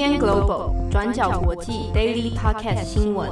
UDN Global 转角国际 Daily Podcast 新闻。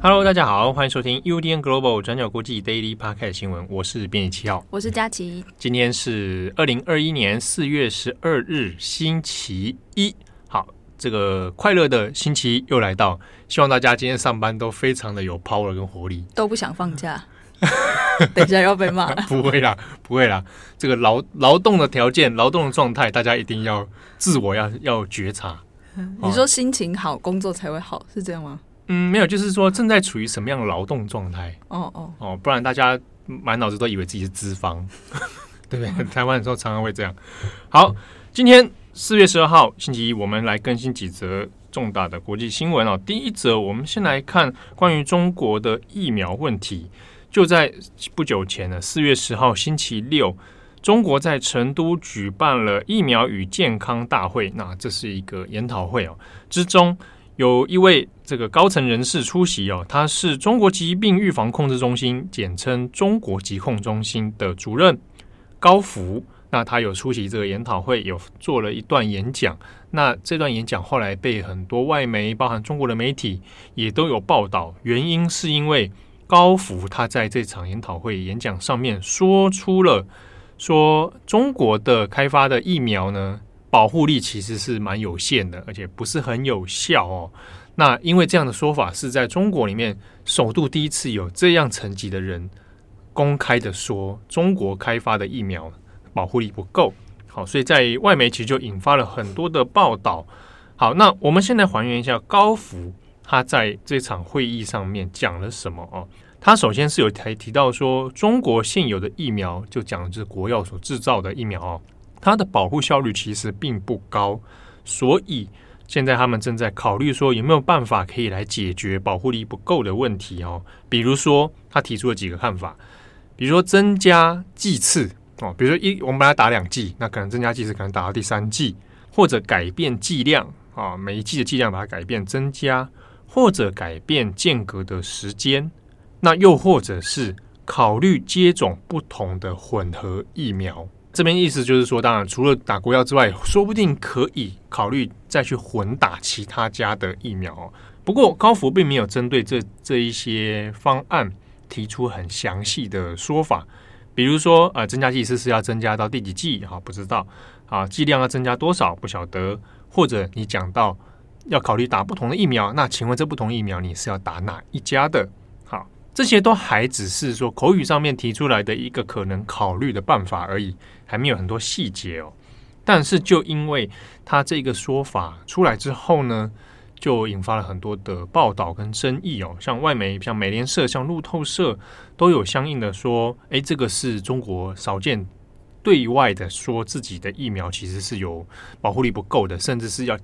Hello，大家好，欢迎收听 UDN Global 转角国际 Daily Podcast 新闻。我是编辑七号，我是佳琪。今天是二零二一年四月十二日，星期一。好，这个快乐的星期一又来到，希望大家今天上班都非常的有 power 跟活力，都不想放假。等一下要被骂了？不会啦，不会啦。这个劳劳动的条件、劳动的状态，大家一定要自我要要觉察。你说心情好，工作才会好，是这样吗？嗯，没有，就是说正在处于什么样的劳动状态。哦哦哦，不然大家满脑子都以为自己是资方，对不对？台湾的时候常常会这样。好，今天四月十二号星期一，我们来更新几则重大的国际新闻哦。第一则，我们先来看关于中国的疫苗问题。就在不久前呢，四月十号星期六，中国在成都举办了疫苗与健康大会。那这是一个研讨会哦，之中有一位这个高层人士出席哦，他是中国疾病预防控制中心，简称中国疾控中心的主任高福。那他有出席这个研讨会，有做了一段演讲。那这段演讲后来被很多外媒，包含中国的媒体，也都有报道。原因是因为。高福他在这场研讨会演讲上面说出了说，中国的开发的疫苗呢，保护力其实是蛮有限的，而且不是很有效哦。那因为这样的说法是在中国里面首度第一次有这样层级的人公开的说，中国开发的疫苗保护力不够。好，所以在外媒其实就引发了很多的报道。好，那我们现在还原一下高福。他在这场会议上面讲了什么哦？他首先是有提提到说，中国现有的疫苗就讲的是国药所制造的疫苗哦，它的保护效率其实并不高，所以现在他们正在考虑说有没有办法可以来解决保护力不够的问题哦。比如说，他提出了几个看法，比如说增加剂次哦，比如说一我们把它打两剂，那可能增加剂次可能打到第三剂，或者改变剂量啊，每一剂的剂量把它改变增加。或者改变间隔的时间，那又或者是考虑接种不同的混合疫苗。这边意思就是说，当然除了打国药之外，说不定可以考虑再去混打其他家的疫苗。不过高福并没有针对这这一些方案提出很详细的说法，比如说呃，增加剂次是要增加到第几剂？哈，不知道啊，剂量要增加多少？不晓得。或者你讲到。要考虑打不同的疫苗，那请问这不同疫苗你是要打哪一家的？好，这些都还只是说口语上面提出来的一个可能考虑的办法而已，还没有很多细节哦。但是就因为他这个说法出来之后呢，就引发了很多的报道跟争议哦。像外媒，像美联社、像路透社都有相应的说，诶，这个是中国少见对外的说自己的疫苗其实是有保护力不够的，甚至是要。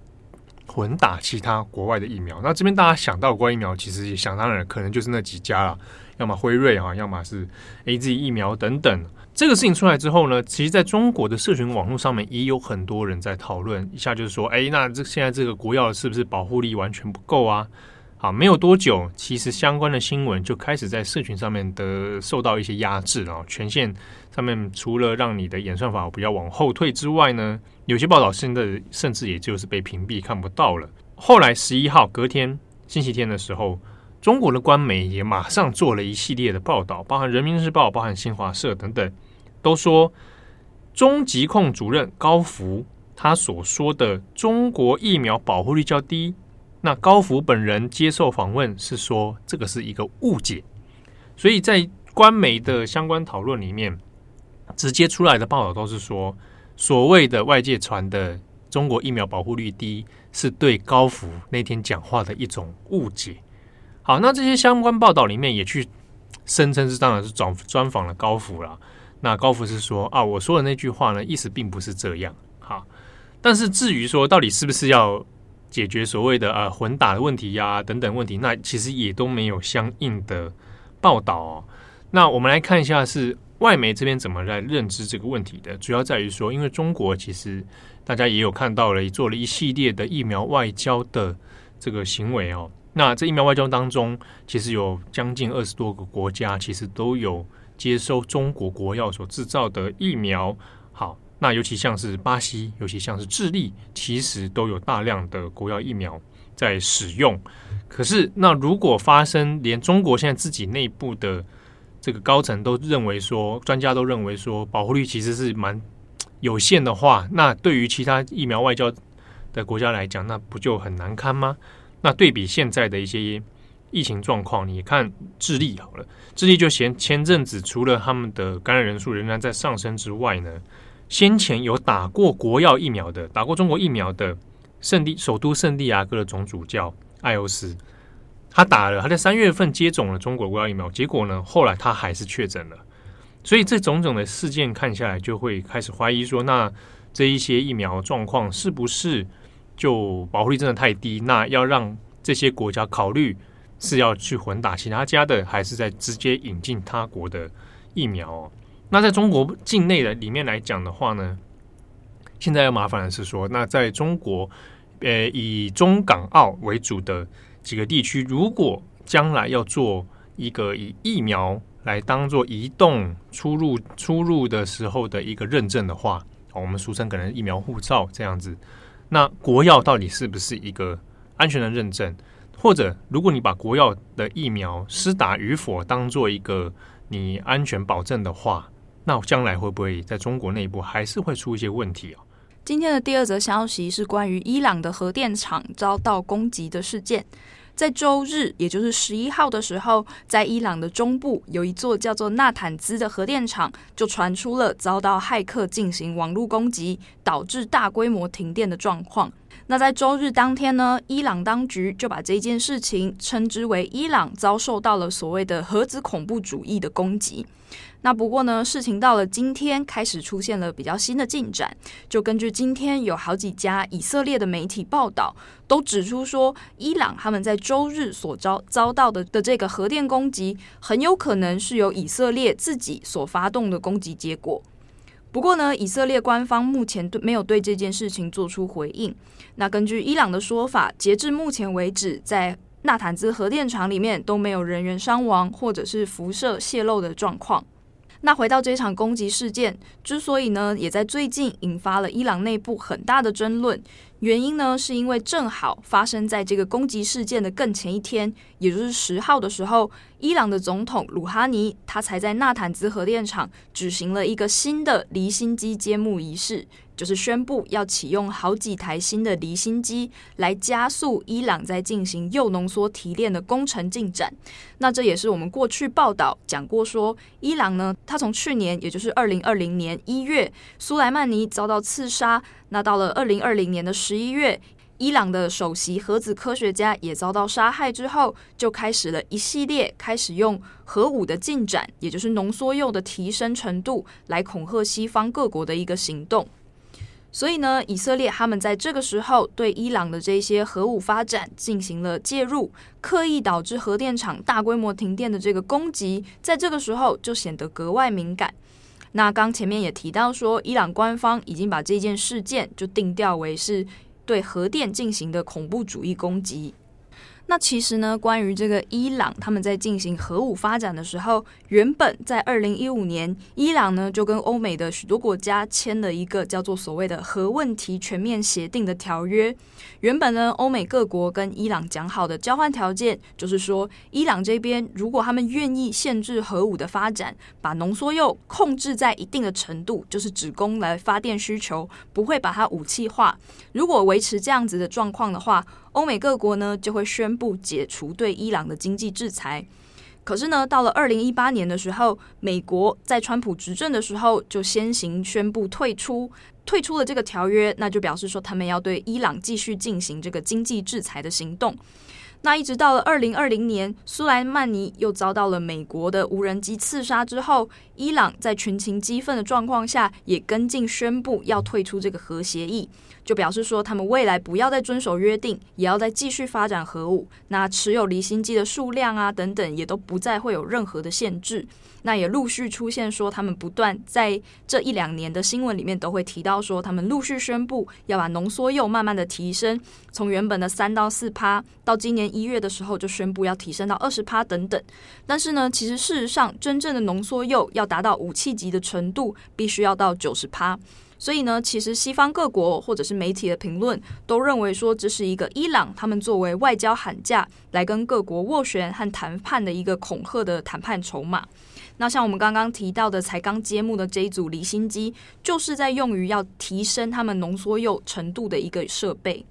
混打其他国外的疫苗，那这边大家想到国外疫苗，其实也想当然，可能就是那几家了，要么辉瑞啊，要么是 AZ 疫苗等等。这个事情出来之后呢，其实在中国的社群网络上面也有很多人在讨论一下，就是说，哎，那这现在这个国药是不是保护力完全不够啊？好，没有多久，其实相关的新闻就开始在社群上面的受到一些压制啊。权限上面除了让你的演算法不要往后退之外呢，有些报道现在甚至也就是被屏蔽看不到了。后来十一号隔天星期天的时候，中国的官媒也马上做了一系列的报道，包含人民日报、包含新华社等等，都说中疾控主任高福他所说的中国疫苗保护率较低。那高福本人接受访问是说，这个是一个误解，所以在官媒的相关讨论里面，直接出来的报道都是说，所谓的外界传的中国疫苗保护率低，是对高福那天讲话的一种误解。好，那这些相关报道里面也去声称是当然是专专访了高福了。那高福是说啊，我说的那句话呢，意思并不是这样。好，但是至于说到底是不是要解决所谓的呃混打的问题呀、等等问题，那其实也都没有相应的报道哦。那我们来看一下是外媒这边怎么来认知这个问题的。主要在于说，因为中国其实大家也有看到了，做了一系列的疫苗外交的这个行为哦。那这疫苗外交当中，其实有将近二十多个国家，其实都有接收中国国药所制造的疫苗。好，那尤其像是巴西，尤其像是智利，其实都有大量的国药疫苗在使用。可是，那如果发生连中国现在自己内部的这个高层都认为说，专家都认为说保护率其实是蛮有限的话，那对于其他疫苗外交的国家来讲，那不就很难堪吗？那对比现在的一些疫情状况，你看智利好了，智利就前前阵子除了他们的感染人数仍然在上升之外呢，先前有打过国药疫苗的，打过中国疫苗的圣地首都圣地亚哥的总主教艾欧斯，他打了，他在三月份接种了中国国药疫苗，结果呢，后来他还是确诊了。所以这种种的事件看下来，就会开始怀疑说，那这一些疫苗状况是不是就保护力真的太低？那要让这些国家考虑是要去混打其他家的，还是在直接引进他国的疫苗哦？那在中国境内的里面来讲的话呢，现在要麻烦的是说，那在中国呃以中港澳为主的几个地区，如果将来要做一个以疫苗来当做移动出入出入的时候的一个认证的话，我们俗称可能疫苗护照这样子。那国药到底是不是一个安全的认证？或者，如果你把国药的疫苗施打与否当做一个你安全保证的话，那将来会不会在中国内部还是会出一些问题啊？今天的第二则消息是关于伊朗的核电厂遭到攻击的事件。在周日，也就是十一号的时候，在伊朗的中部有一座叫做纳坦兹的核电厂，就传出了遭到骇客进行网络攻击，导致大规模停电的状况。那在周日当天呢，伊朗当局就把这件事情称之为伊朗遭受到了所谓的核子恐怖主义的攻击。那不过呢，事情到了今天开始出现了比较新的进展。就根据今天有好几家以色列的媒体报道，都指出说，伊朗他们在周日所遭遭到的的这个核电攻击，很有可能是由以色列自己所发动的攻击结果。不过呢，以色列官方目前对没有对这件事情做出回应。那根据伊朗的说法，截至目前为止，在纳坦兹核电厂里面都没有人员伤亡或者是辐射泄漏的状况。那回到这场攻击事件，之所以呢，也在最近引发了伊朗内部很大的争论，原因呢，是因为正好发生在这个攻击事件的更前一天，也就是十号的时候，伊朗的总统鲁哈尼他才在纳坦兹核电厂举行了一个新的离心机揭幕仪式。就是宣布要启用好几台新的离心机，来加速伊朗在进行铀浓缩提炼的工程进展。那这也是我们过去报道讲过说，伊朗呢，他从去年，也就是二零二零年一月，苏莱曼尼遭到刺杀。那到了二零二零年的十一月，伊朗的首席核子科学家也遭到杀害之后，就开始了一系列开始用核武的进展，也就是浓缩铀的提升程度，来恐吓西方各国的一个行动。所以呢，以色列他们在这个时候对伊朗的这些核武发展进行了介入，刻意导致核电厂大规模停电的这个攻击，在这个时候就显得格外敏感。那刚前面也提到说，伊朗官方已经把这件事件就定调为是对核电进行的恐怖主义攻击。那其实呢，关于这个伊朗他们在进行核武发展的时候，原本在二零一五年，伊朗呢就跟欧美的许多国家签了一个叫做所谓的核问题全面协定的条约。原本呢，欧美各国跟伊朗讲好的交换条件，就是说，伊朗这边如果他们愿意限制核武的发展，把浓缩铀控制在一定的程度，就是只供来发电需求，不会把它武器化。如果维持这样子的状况的话，欧美各国呢就会宣布解除对伊朗的经济制裁。可是呢，到了二零一八年的时候，美国在川普执政的时候就先行宣布退出，退出了这个条约，那就表示说他们要对伊朗继续进行这个经济制裁的行动。那一直到了二零二零年，苏莱曼尼又遭到了美国的无人机刺杀之后，伊朗在群情激愤的状况下，也跟进宣布要退出这个核协议，就表示说他们未来不要再遵守约定，也要再继续发展核武。那持有离心机的数量啊等等，也都不再会有任何的限制。那也陆续出现说，他们不断在这一两年的新闻里面都会提到说，他们陆续宣布要把浓缩铀慢慢的提升，从原本的三到四趴，到今年。一月的时候就宣布要提升到二十趴等等。但是呢，其实事实上，真正的浓缩铀要达到武器级的程度，必须要到九十趴。所以呢，其实西方各国或者是媒体的评论都认为说，这是一个伊朗他们作为外交喊价来跟各国斡旋和谈判的一个恐吓的谈判筹码。那像我们刚刚提到的，才刚揭幕的这一组离心机，就是在用于要提升他们浓缩铀程度的一个设备。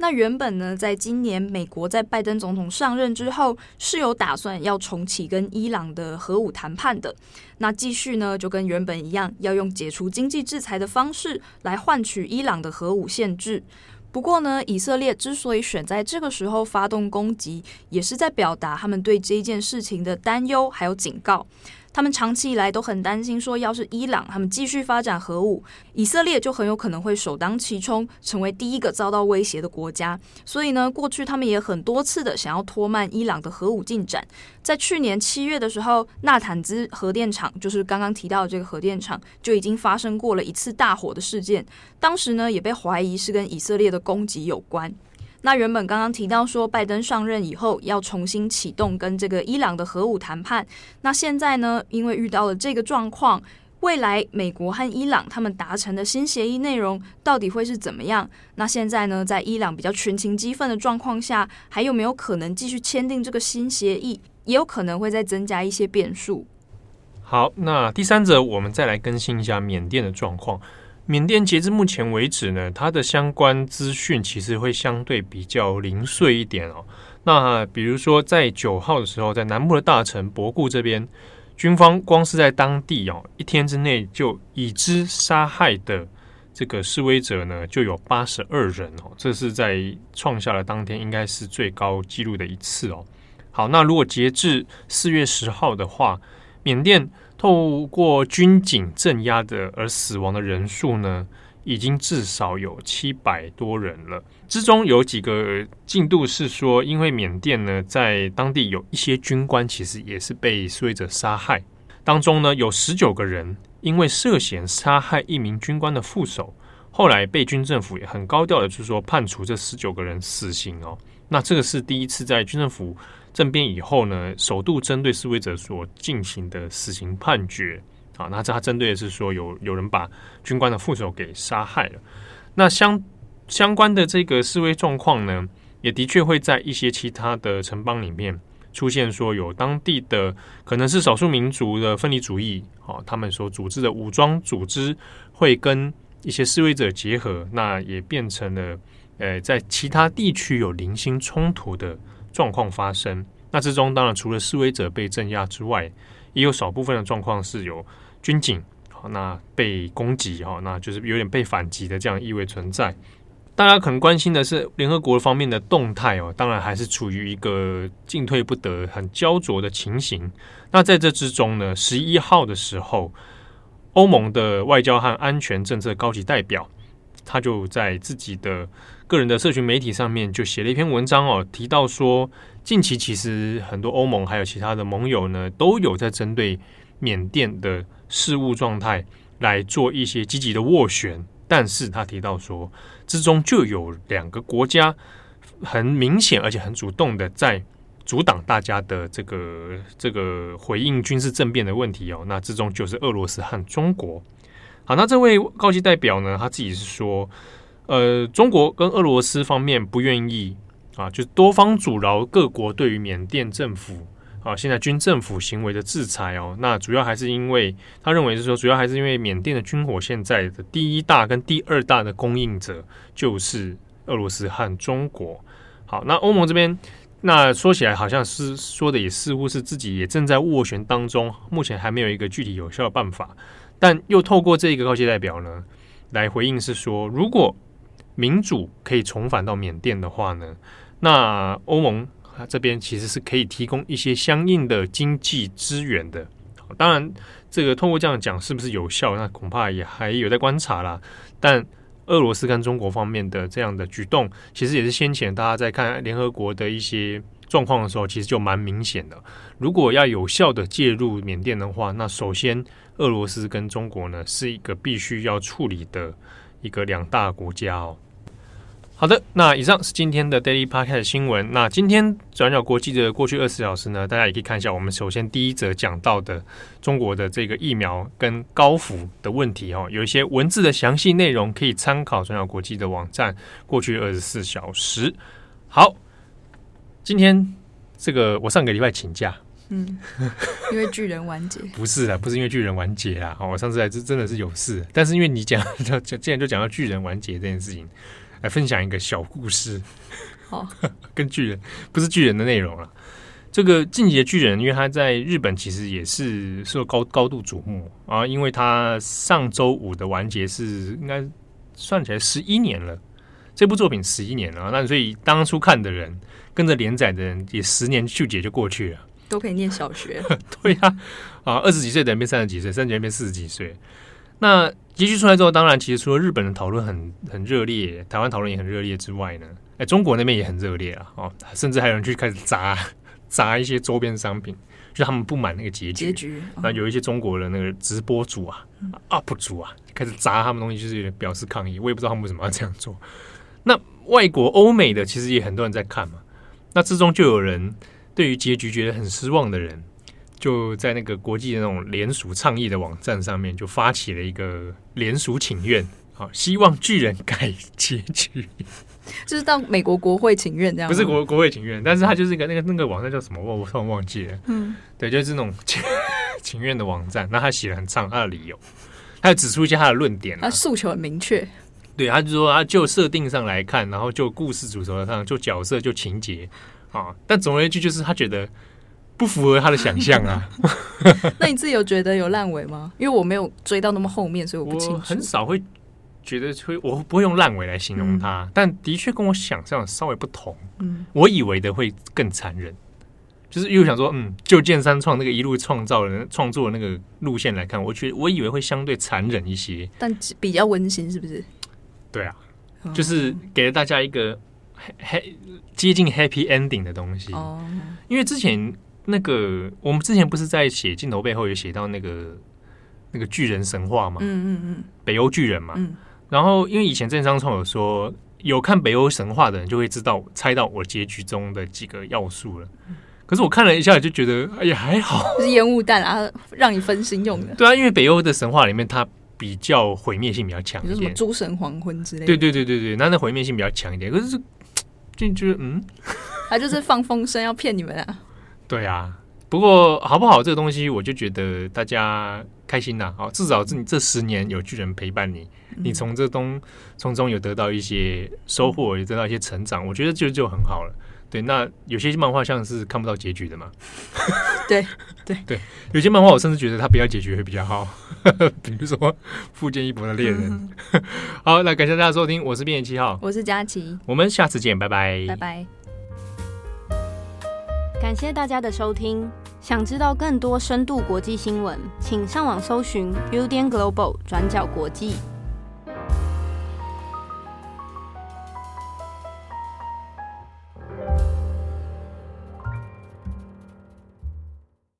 那原本呢，在今年美国在拜登总统上任之后，是有打算要重启跟伊朗的核武谈判的。那继续呢，就跟原本一样，要用解除经济制裁的方式来换取伊朗的核武限制。不过呢，以色列之所以选在这个时候发动攻击，也是在表达他们对这件事情的担忧还有警告。他们长期以来都很担心，说要是伊朗他们继续发展核武，以色列就很有可能会首当其冲，成为第一个遭到威胁的国家。所以呢，过去他们也很多次的想要拖慢伊朗的核武进展。在去年七月的时候，纳坦兹核电厂，就是刚刚提到的这个核电厂，就已经发生过了一次大火的事件。当时呢，也被怀疑是跟以色列的攻击有关。那原本刚刚提到说，拜登上任以后要重新启动跟这个伊朗的核武谈判。那现在呢，因为遇到了这个状况，未来美国和伊朗他们达成的新协议内容到底会是怎么样？那现在呢，在伊朗比较群情激愤的状况下，还有没有可能继续签订这个新协议？也有可能会再增加一些变数。好，那第三者我们再来更新一下缅甸的状况。缅甸截至目前为止呢，它的相关资讯其实会相对比较零碎一点哦。那比如说在九号的时候，在南部的大城博固这边，军方光是在当地哦一天之内就已知杀害的这个示威者呢就有八十二人哦，这是在创下了当天应该是最高纪录的一次哦。好，那如果截至四月十号的话，缅甸。透过军警镇压的而死亡的人数呢，已经至少有七百多人了。之中有几个进度是说，因为缅甸呢在当地有一些军官其实也是被示威者杀害，当中呢有十九个人因为涉嫌杀害一名军官的副手，后来被军政府也很高调的就是说判处这十九个人死刑哦。那这个是第一次在军政府。政变以后呢，首度针对示威者所进行的死刑判决啊，那这他针对的是说有有人把军官的副手给杀害了。那相相关的这个示威状况呢，也的确会在一些其他的城邦里面出现，说有当地的可能是少数民族的分离主义啊，他们所组织的武装组织会跟一些示威者结合，那也变成了呃，在其他地区有零星冲突的。状况发生，那之中当然除了示威者被镇压之外，也有少部分的状况是有军警，那被攻击哈，那就是有点被反击的这样意味存在。大家可能关心的是联合国方面的动态哦，当然还是处于一个进退不得、很焦灼的情形。那在这之中呢，十一号的时候，欧盟的外交和安全政策高级代表，他就在自己的。个人的社群媒体上面就写了一篇文章哦，提到说，近期其实很多欧盟还有其他的盟友呢，都有在针对缅甸的事务状态来做一些积极的斡旋。但是他提到说，之中就有两个国家很明显而且很主动的在阻挡大家的这个这个回应军事政变的问题哦。那之中就是俄罗斯和中国。好，那这位高级代表呢，他自己是说。呃，中国跟俄罗斯方面不愿意啊，就多方阻挠各国对于缅甸政府啊，现在军政府行为的制裁哦。那主要还是因为他认为是说，主要还是因为缅甸的军火现在的第一大跟第二大的供应者就是俄罗斯和中国。好，那欧盟这边那说起来好像是说的也似乎是自己也正在斡旋当中，目前还没有一个具体有效的办法，但又透过这一个高级代表呢来回应是说，如果民主可以重返到缅甸的话呢，那欧盟这边其实是可以提供一些相应的经济资源的。当然，这个通过这样讲是不是有效，那恐怕也还有在观察啦。但俄罗斯跟中国方面的这样的举动，其实也是先前大家在看联合国的一些状况的时候，其实就蛮明显的。如果要有效的介入缅甸的话，那首先俄罗斯跟中国呢是一个必须要处理的一个两大国家哦。好的，那以上是今天的 Daily Podcast 新闻。那今天转角国际的过去二十四小时呢，大家也可以看一下。我们首先第一则讲到的中国的这个疫苗跟高福的问题哦，有一些文字的详细内容可以参考转角国际的网站。过去二十四小时，好，今天这个我上个礼拜请假，嗯，因为巨人完结，不是啊，不是因为巨人完结啊。我上次来是真的是有事，但是因为你讲，就既然就讲到巨人完结这件事情。来分享一个小故事，好，跟巨人不是巨人的内容了。这个进击的巨人，因为他在日本其实也是受高高度瞩目。啊，因为他上周五的完结是应该算起来十一年了，这部作品十一年了，那所以当初看的人跟着连载的人也十年秀姐就过去了，都可以念小学，对呀，啊，二十几岁的人变三十几岁，三十几岁变四十几岁。那结局出来之后，当然其实除了日本的讨论很很热烈，台湾讨论也很热烈之外呢，哎，中国那边也很热烈啊，哦，甚至还有人去开始砸砸一些周边商品，就他们不满那个结局。结局，那有一些中国的那个直播主啊、嗯、UP 主啊，开始砸他们东西，就是表示抗议。我也不知道他们为什么要这样做。那外国欧美的其实也很多人在看嘛，那之中就有人对于结局觉得很失望的人。就在那个国际的那种联署倡议的网站上面，就发起了一个联署请愿，好，希望巨人改结局，就是到美国国会请愿这样，不是国国会请愿，但是他就是一个那个那个网站叫什么，我我突然忘记了，嗯，对，就是那种 请愿的网站，那他写了很长他的理由，他就指出一些他的论点，他诉求很明确，对，他就说啊就设定上来看，然后就故事主轴上，就角色就情节啊，但总而言之就是他觉得。不符合他的想象啊！那你自己有觉得有烂尾吗？因为我没有追到那么后面，所以我不清楚。很少会觉得会，我不会用烂尾来形容他，嗯、但的确跟我想象稍微不同。嗯，我以为的会更残忍，就是又想说，嗯，就剑三创那个一路创造人创作的那个路线来看，我觉得我以为会相对残忍一些，但比较温馨，是不是？对啊，就是给了大家一个接近 happy ending 的东西。哦，因为之前。那个，我们之前不是在写镜头背后有写到那个那个巨人神话嘛？嗯嗯嗯，北欧巨人嘛。嗯。然后，因为以前郑商创有说，有看北欧神话的人就会知道猜到我结局中的几个要素了。可是我看了一下，就觉得哎呀还好，是烟雾弹啊，让你分心用的。对啊，因为北欧的神话里面，它比较毁灭性比较强一点，什么诸神黄昏之类的。对对对对对，那那毁灭性比较强一点。可是就觉得嗯，他就是放风声要骗你们啊。对啊，不过好不好这个东西，我就觉得大家开心呐。好，至少这你这十年有巨人陪伴你，嗯、你从这东从中有得到一些收获，也得到一些成长，我觉得就就很好了。对，那有些漫画像是看不到结局的嘛。对 对对，有些漫画我甚至觉得它不要结局会比较好，比如说《富坚义博的猎人》嗯。好，那感谢大家收听，我是编辑七号，我是佳琪，我们下次见，拜拜，拜拜。感谢大家的收听。想知道更多深度国际新闻，请上网搜寻 Udan Global 转角国际。